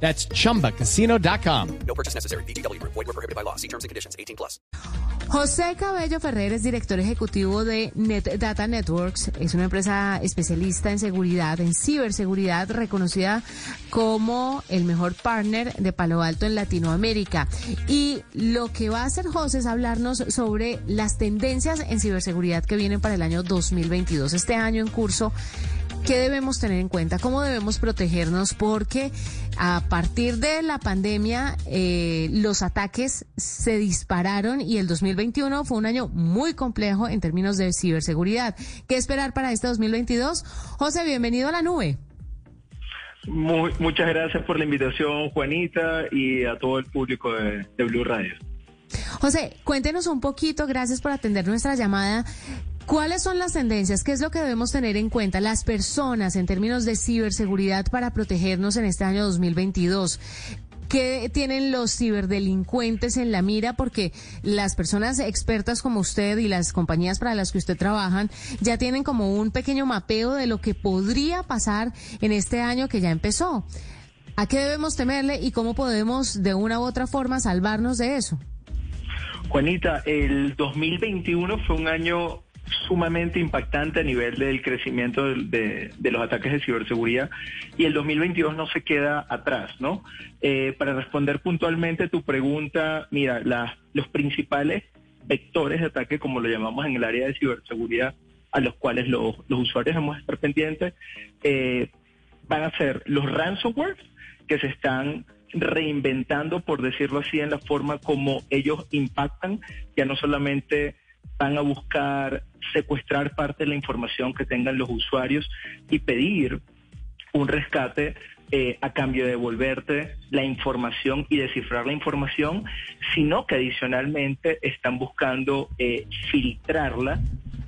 That's chumbacasino.com. No purchase necessary. BGW. Void were prohibited by law. See terms and conditions. 18 plus. José Cabello Ferrer es director ejecutivo de Net Data Networks. Es una empresa especialista en seguridad, en ciberseguridad, reconocida como el mejor partner de Palo Alto en Latinoamérica. Y lo que va a hacer José es hablarnos sobre las tendencias en ciberseguridad que vienen para el año 2022. Este año en curso ¿Qué debemos tener en cuenta? ¿Cómo debemos protegernos? Porque a partir de la pandemia eh, los ataques se dispararon y el 2021 fue un año muy complejo en términos de ciberseguridad. ¿Qué esperar para este 2022? José, bienvenido a la nube. Muy, muchas gracias por la invitación, Juanita, y a todo el público de, de Blue Radio. José, cuéntenos un poquito, gracias por atender nuestra llamada. ¿Cuáles son las tendencias? ¿Qué es lo que debemos tener en cuenta las personas en términos de ciberseguridad para protegernos en este año 2022? ¿Qué tienen los ciberdelincuentes en la mira? Porque las personas expertas como usted y las compañías para las que usted trabajan ya tienen como un pequeño mapeo de lo que podría pasar en este año que ya empezó. ¿A qué debemos temerle y cómo podemos de una u otra forma salvarnos de eso? Juanita, el 2021 fue un año sumamente impactante a nivel del crecimiento de, los ataques de ciberseguridad y el 2022 no se queda atrás, ¿no? Eh, para responder puntualmente tu pregunta, mira, los principales vectores de ataque, como lo llamamos en el área de ciberseguridad, a los cuales los, usuarios debemos estar pendientes, eh, van a ser los ransomware que se están reinventando, por decirlo así, en la forma como ellos impactan, ya no solamente van a buscar secuestrar parte de la información que tengan los usuarios y pedir un rescate eh, a cambio de devolverte la información y descifrar la información, sino que adicionalmente están buscando eh, filtrarla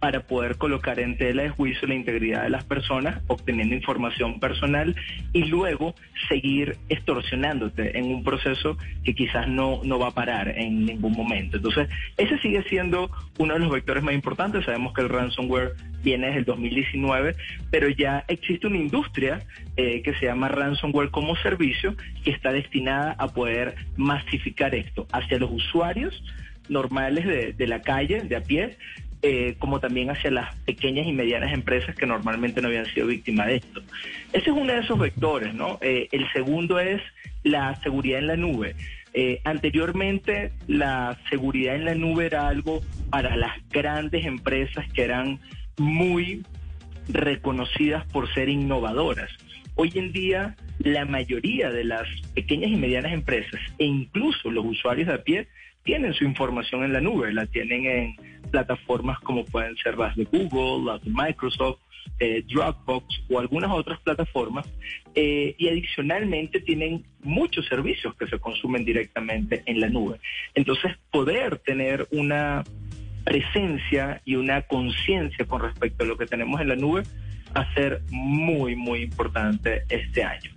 para poder colocar en tela de juicio la integridad de las personas, obteniendo información personal y luego seguir extorsionándote en un proceso que quizás no, no va a parar en ningún momento. Entonces, ese sigue siendo uno de los vectores más importantes. Sabemos que el ransomware viene desde el 2019, pero ya existe una industria eh, que se llama ransomware como servicio que está destinada a poder masificar esto hacia los usuarios normales de, de la calle, de a pie, eh, como también hacia las pequeñas y medianas empresas que normalmente no habían sido víctimas de esto. Ese es uno de esos vectores, ¿no? Eh, el segundo es la seguridad en la nube. Eh, anteriormente, la seguridad en la nube era algo para las grandes empresas que eran muy reconocidas por ser innovadoras. Hoy en día, la mayoría de las pequeñas y medianas empresas e incluso los usuarios de a pie tienen su información en la nube, la tienen en plataformas como pueden ser las de Google, las de Microsoft, eh, Dropbox o algunas otras plataformas eh, y adicionalmente tienen muchos servicios que se consumen directamente en la nube. Entonces, poder tener una presencia y una conciencia con respecto a lo que tenemos en la nube va a ser muy, muy importante este año.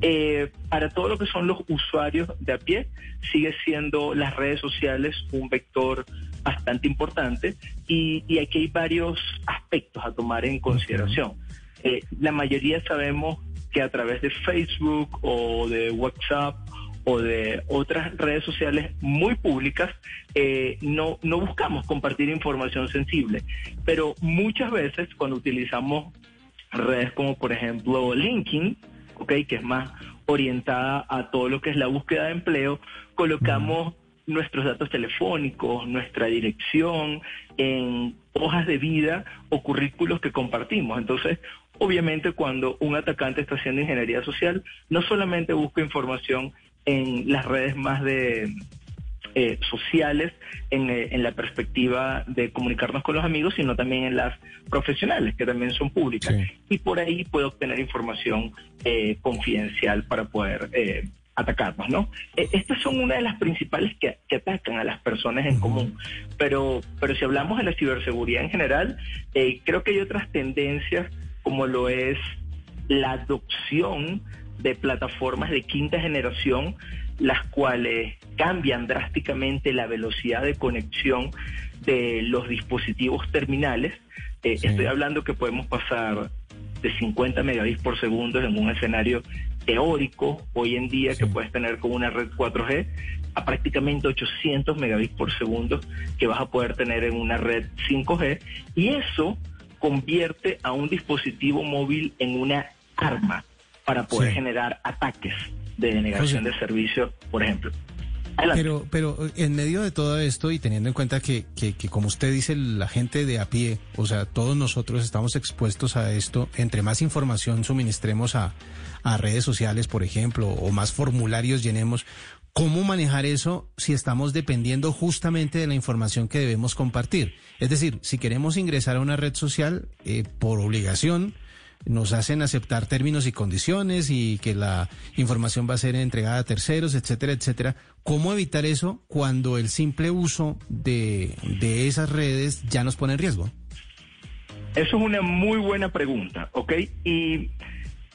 Eh, para todo lo que son los usuarios de a pie, sigue siendo las redes sociales un vector bastante importante y, aquí hay varios aspectos a tomar en consideración. Eh, la mayoría sabemos que a través de Facebook o de WhatsApp o de otras redes sociales muy públicas, eh, no, no buscamos compartir información sensible. Pero muchas veces cuando utilizamos redes como por ejemplo LinkedIn, okay, que es más orientada a todo lo que es la búsqueda de empleo, colocamos nuestros datos telefónicos, nuestra dirección en hojas de vida o currículos que compartimos. Entonces, obviamente cuando un atacante está haciendo ingeniería social, no solamente busca información en las redes más de eh, sociales en, eh, en, la perspectiva de comunicarnos con los amigos, sino también en las profesionales, que también son públicas. Y por ahí puede obtener información eh, confidencial para poder atacarnos, ¿no? Eh, estas son una de las principales que, que atacan a las personas en común, pero, pero si hablamos de la ciberseguridad en general, eh, creo que hay otras tendencias como lo es la adopción de plataformas de quinta generación, las cuales cambian drásticamente la velocidad de conexión de los dispositivos terminales. Eh, Estoy hablando que podemos pasar de 50 megabits por segundo en un escenario teórico hoy en día que puedes tener con una red 4G a prácticamente 800 megabits por segundo que vas a poder tener en una red 5G y eso convierte a un dispositivo móvil en una arma para poder Sí. generar ataques de denegación de servicio, por ejemplo. Adelante. Pero, pero en medio de todo esto y teniendo en cuenta que, que, que, como usted dice, la gente de a pie, o sea, todos nosotros estamos expuestos a esto, entre más información suministremos a, a redes sociales, por ejemplo, o más formularios llenemos, ¿cómo manejar eso si estamos dependiendo justamente de la información que debemos compartir? Es decir, si queremos ingresar a una red social eh, por obligación, nos hacen aceptar términos y condiciones y que la información va a ser entregada a terceros, etcétera, etcétera. ¿Cómo evitar eso cuando el simple uso de, de esas redes ya nos pone en riesgo? Eso es una muy buena pregunta, ¿ok? Y,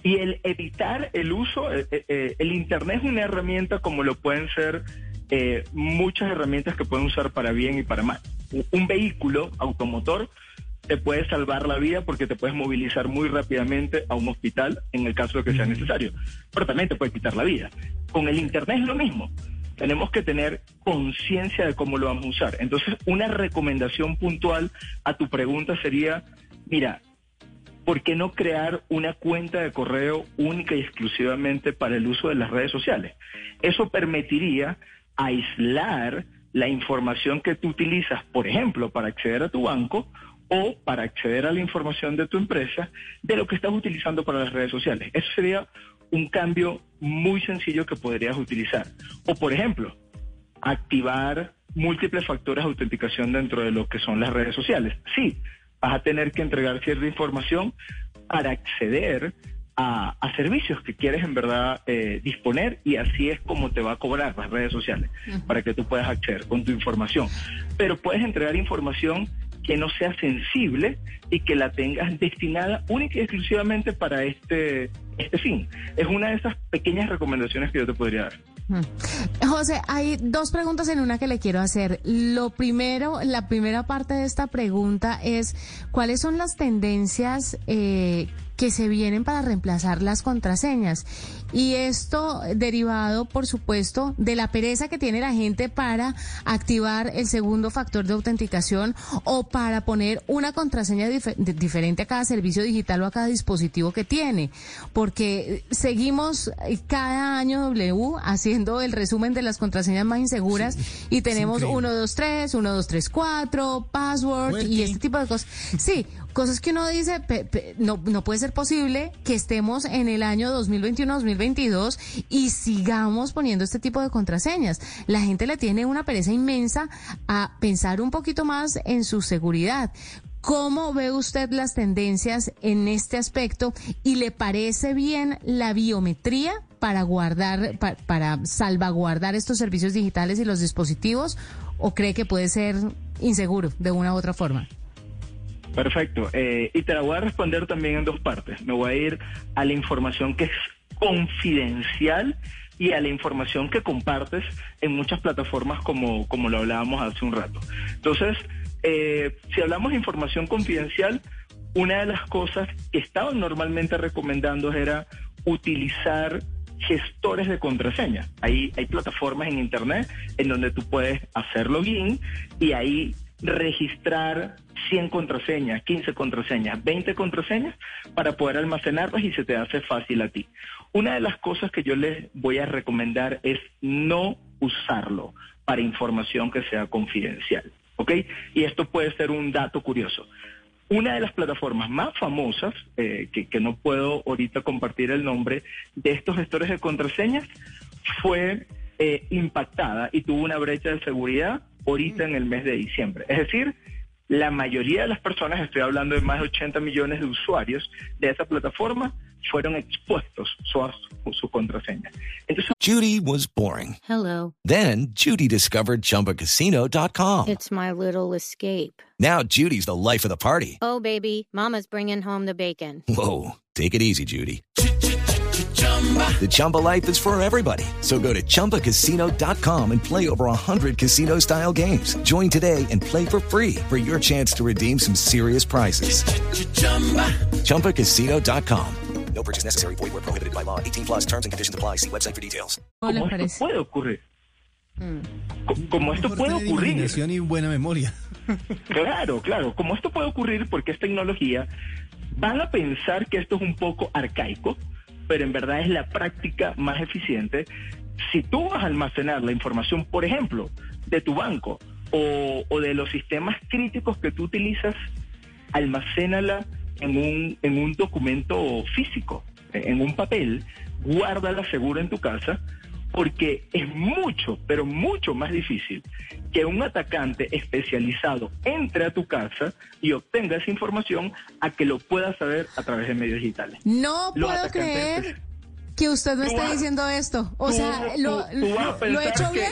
y el evitar el uso, eh, eh, el Internet es una herramienta como lo pueden ser eh, muchas herramientas que pueden usar para bien y para mal. Un vehículo automotor te puede salvar la vida porque te puedes movilizar muy rápidamente a un hospital en el caso de que sea necesario, pero también te puede quitar la vida. Con el Internet es lo mismo. Tenemos que tener conciencia de cómo lo vamos a usar. Entonces, una recomendación puntual a tu pregunta sería, mira, ¿por qué no crear una cuenta de correo única y exclusivamente para el uso de las redes sociales? Eso permitiría aislar la información que tú utilizas, por ejemplo, para acceder a tu banco o para acceder a la información de tu empresa de lo que estás utilizando para las redes sociales. Eso sería un cambio muy sencillo que podrías utilizar. O, por ejemplo, activar múltiples factores de autenticación dentro de lo que son las redes sociales. Sí, vas a tener que entregar cierta información para acceder a, a servicios que quieres en verdad eh, disponer y así es como te va a cobrar las redes sociales para que tú puedas acceder con tu información. Pero puedes entregar información que no sea sensible y que la tengas destinada única y exclusivamente para este, este fin. Es una de esas pequeñas recomendaciones que yo te podría dar. Mm. José, hay dos preguntas en una que le quiero hacer. Lo primero, la primera parte de esta pregunta es, ¿cuáles son las tendencias eh, que se vienen para reemplazar las contraseñas? Y esto derivado, por supuesto, de la pereza que tiene la gente para activar el segundo factor de autenticación o para poner una contraseña dif- diferente a cada servicio digital o a cada dispositivo que tiene. Porque seguimos eh, cada año W haciendo el resumen de las contraseñas más inseguras y tenemos increíble. 1, 2, 3, 1, 2, 3, 4, password y este tipo de cosas. Sí, cosas que uno dice, pe- pe- no, no puede ser posible que estemos en el año 2021-2022 y sigamos poniendo este tipo de contraseñas. La gente le tiene una pereza inmensa a pensar un poquito más en su seguridad. ¿Cómo ve usted las tendencias en este aspecto y le parece bien la biometría para guardar, pa- para salvaguardar estos servicios digitales y los dispositivos o cree que puede ser inseguro de una u otra forma? Perfecto. Eh, y te la voy a responder también en dos partes. Me voy a ir a la información que es confidencial y a la información que compartes en muchas plataformas como, como lo hablábamos hace un rato. Entonces, eh, si hablamos de información confidencial, una de las cosas que estaban normalmente recomendando era utilizar gestores de contraseña. Hay, hay plataformas en Internet en donde tú puedes hacer login y ahí registrar 100 contraseñas, 15 contraseñas, 20 contraseñas para poder almacenarlas y se te hace fácil a ti. Una de las cosas que yo les voy a recomendar es no usarlo para información que sea confidencial, ¿ok? Y esto puede ser un dato curioso. Una de las plataformas más famosas, eh, que, no puedo ahorita compartir el nombre, de estos gestores de contraseñas, fue eh, impactada y tuvo una brecha de seguridad ahorita en el mes de diciembre. Es decir, la mayoría de las personas, estoy hablando de más de 80 millones de usuarios de esa plataforma, fueron expuestos su, su, su contraseña. Entonces, Judy was boring. Hello. Then Judy discovered ChumbaCasino.com. It's my little escape. Now Judy's the life of the party. Oh, baby, Mama's bringing home the bacon. Whoa, take it easy, Judy. The Chumba life is for everybody. So go to ChumbaCasino.com and play over 100 casino style games. Join today and play for free for your chance to redeem some serious prizes. ChumbaCasino.com. No purchase necessary. Void where prohibited by law. 18 plus terms and conditions apply. See website for details. ¿Cómo esto puede ocurrir. Co- Como esto puede ocurrir. imaginación y buena memoria. Claro, claro. Como esto puede ocurrir porque es tecnología, van a pensar que esto es un poco arcaico, pero en verdad es la práctica más eficiente. Si tú vas a almacenar la información, por ejemplo, de tu banco o, de los sistemas críticos que tú utilizas, almacénala en un, en un documento físico, en un papel, guárdala seguro en tu casa, porque es mucho, pero mucho más difícil que un atacante especializado entre a tu casa y obtenga esa información a que lo pueda saber a través de medios digitales. No Los puedo atacantes creer que usted me vas- diciendo esto. O tú- sea, lo, lo- he hecho bien.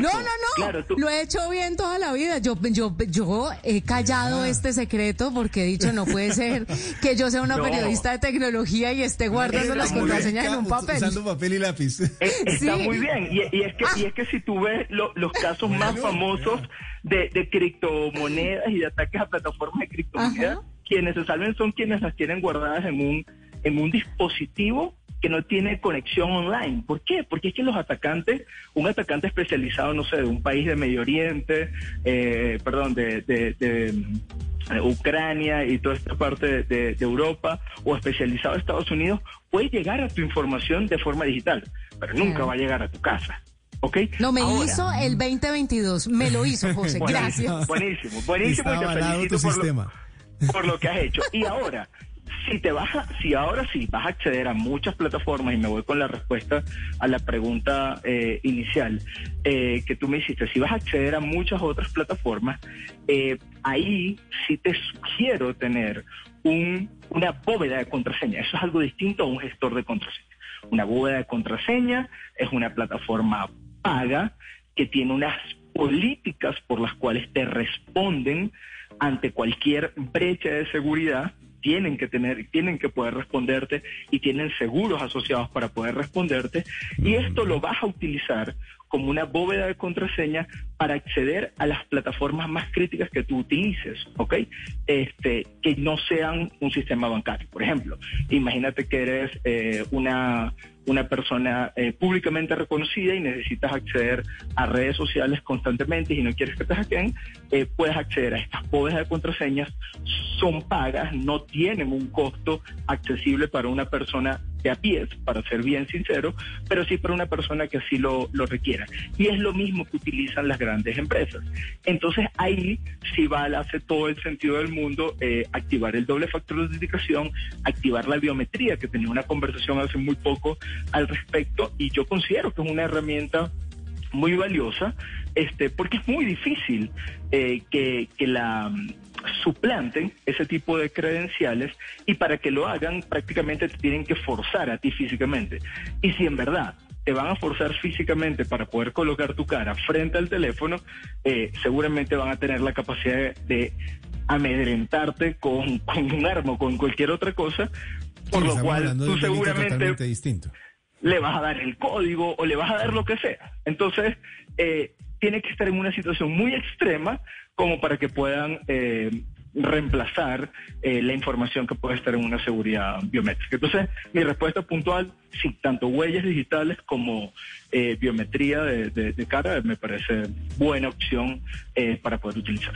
no, no, no. Claro, tú- Lo he hecho bien toda la vida. Yo, yo, yo he callado este secreto porque he dicho no puede ser que yo sea una No. periodista de tecnología y esté guardando Está las contraseñas en un papel. Usando papel y lápiz. Eh, Está Sí. muy bien. Y, y es que, y es que si tú ves lo- los casos más famosos de, de criptomonedas y de ataques a plataformas de criptomonedas, Ajá. quienes se salven son quienes las tienen guardadas en un, en un dispositivo que no tiene conexión online. ¿Por qué? Porque es que los atacantes, un atacante especializado, no sé, de un país de Medio Oriente, eh, perdón, de, de- de, eh, Ucrania y toda esta parte de, de Europa, o especializado de Estados Unidos, puede llegar a tu información de forma digital, pero nunca va a llegar a tu casa. ¿Ok? No, me Ahora, hizo el 202022. Me lo hizo, José. Gracias. Buenísimo, buenísimo. Está y te felicito tu por lo- sistema. por lo que has hecho. Y ahora, si te vas a, si ahora sí vas a acceder a muchas plataformas, y me voy con la respuesta a la pregunta eh, inicial eh, que tú me hiciste, si vas a acceder a muchas otras plataformas, eh, ahí sí te sugiero tener un, una bóveda de contraseña. Eso es algo distinto a un gestor de contraseña. Una bóveda de contraseña es una plataforma paga que tiene unas políticas por las cuales te responden ante cualquier brecha de seguridad tienen que tener, tienen que poder responderte y tienen seguros asociados para poder responderte. Y esto lo vas a utilizar como una bóveda de contraseña para acceder a las plataformas más críticas que tú utilices, ¿ok? Este, que no sean un sistema bancario. Por ejemplo, imagínate que eres eh, una, una persona eh, públicamente reconocida y necesitas acceder a redes sociales constantemente y no quieres que te hackeen, eh, puedes acceder a estas bóvedas de contraseñas, son pagas, no tienen un costo accesible para una persona de a pie, para ser bien sincero, pero sí para una persona que así lo, lo requiera. Y es lo mismo que utilizan las grandes empresas. Entonces ahí sí vale, hace todo el sentido del mundo eh, activar el doble factor de autenticación, activar la biometría, que tenía una conversación hace muy poco al respecto, y yo considero que es una herramienta muy valiosa, este, porque es muy difícil eh, que, que la suplanten ese tipo de credenciales y para que lo hagan prácticamente te tienen que forzar a ti físicamente. Y si en verdad te van a forzar físicamente para poder colocar tu cara frente al teléfono, eh, seguramente van a tener la capacidad de, de amedrentarte con, con un arma o con cualquier otra cosa, por Sí, lo cual tú seguramente distinto. le vas a dar el código o le vas a dar lo que sea. Entonces, eh, tiene que estar en una situación muy extrema como para que puedan eh, reemplazar eh, la información que puede estar en una seguridad biométrica. Entonces, mi respuesta puntual, sí, tanto huellas digitales como eh, biometría de, de- de cara me parece buena opción eh, para poder utilizar.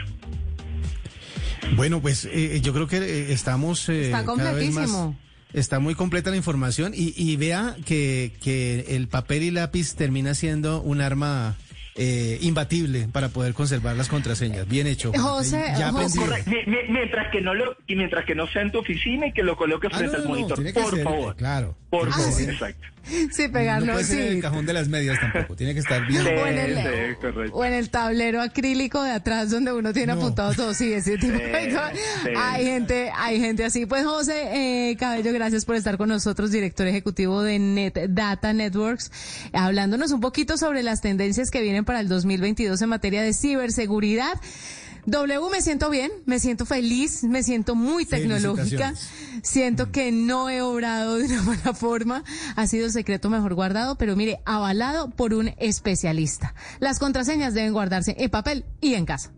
Bueno, pues eh, yo creo que eh, estamos eh, Está cada vez más. completísimo. Está muy completa la información y, y vea que, que el papel y lápiz termina siendo un arma eh, imbatible para poder conservar las contraseñas. Bien hecho. José, ya José. aprendido. Correcto. Mi- mi- Mientras que no lo, y mientras que no sea en tu oficina y que lo coloque Ah, frente no, al no, no, monitor, que por ser, favor. Claro. Por Ah, favor, sí. exacto. Sí, No pegarlo, puede ser en sí. el cajón de las medias tampoco. Tiene que estar bien. Sí. O en, el, Sí, correcto. o en el tablero acrílico de atrás donde uno tiene No. apuntado todo, sí, ese tipo de Sí, cosas. sí. Hay gente, hay gente así. Pues José eh, Cabello, gracias por estar con nosotros, director ejecutivo de Net Data Networks, hablándonos un poquito sobre las tendencias que vienen para el 2022 en materia de ciberseguridad. W, me siento bien, me siento feliz, me siento muy tecnológica, siento que no he obrado de una buena forma, ha sido el secreto mejor guardado, pero mire, avalado por un especialista. Las contraseñas deben guardarse en papel y en casa.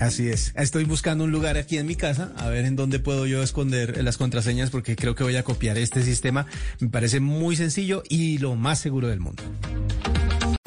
Así es. Estoy buscando un lugar aquí en mi casa, a ver en dónde puedo yo esconder las contraseñas, porque creo que voy a copiar este sistema. Me parece muy sencillo y lo más seguro del mundo.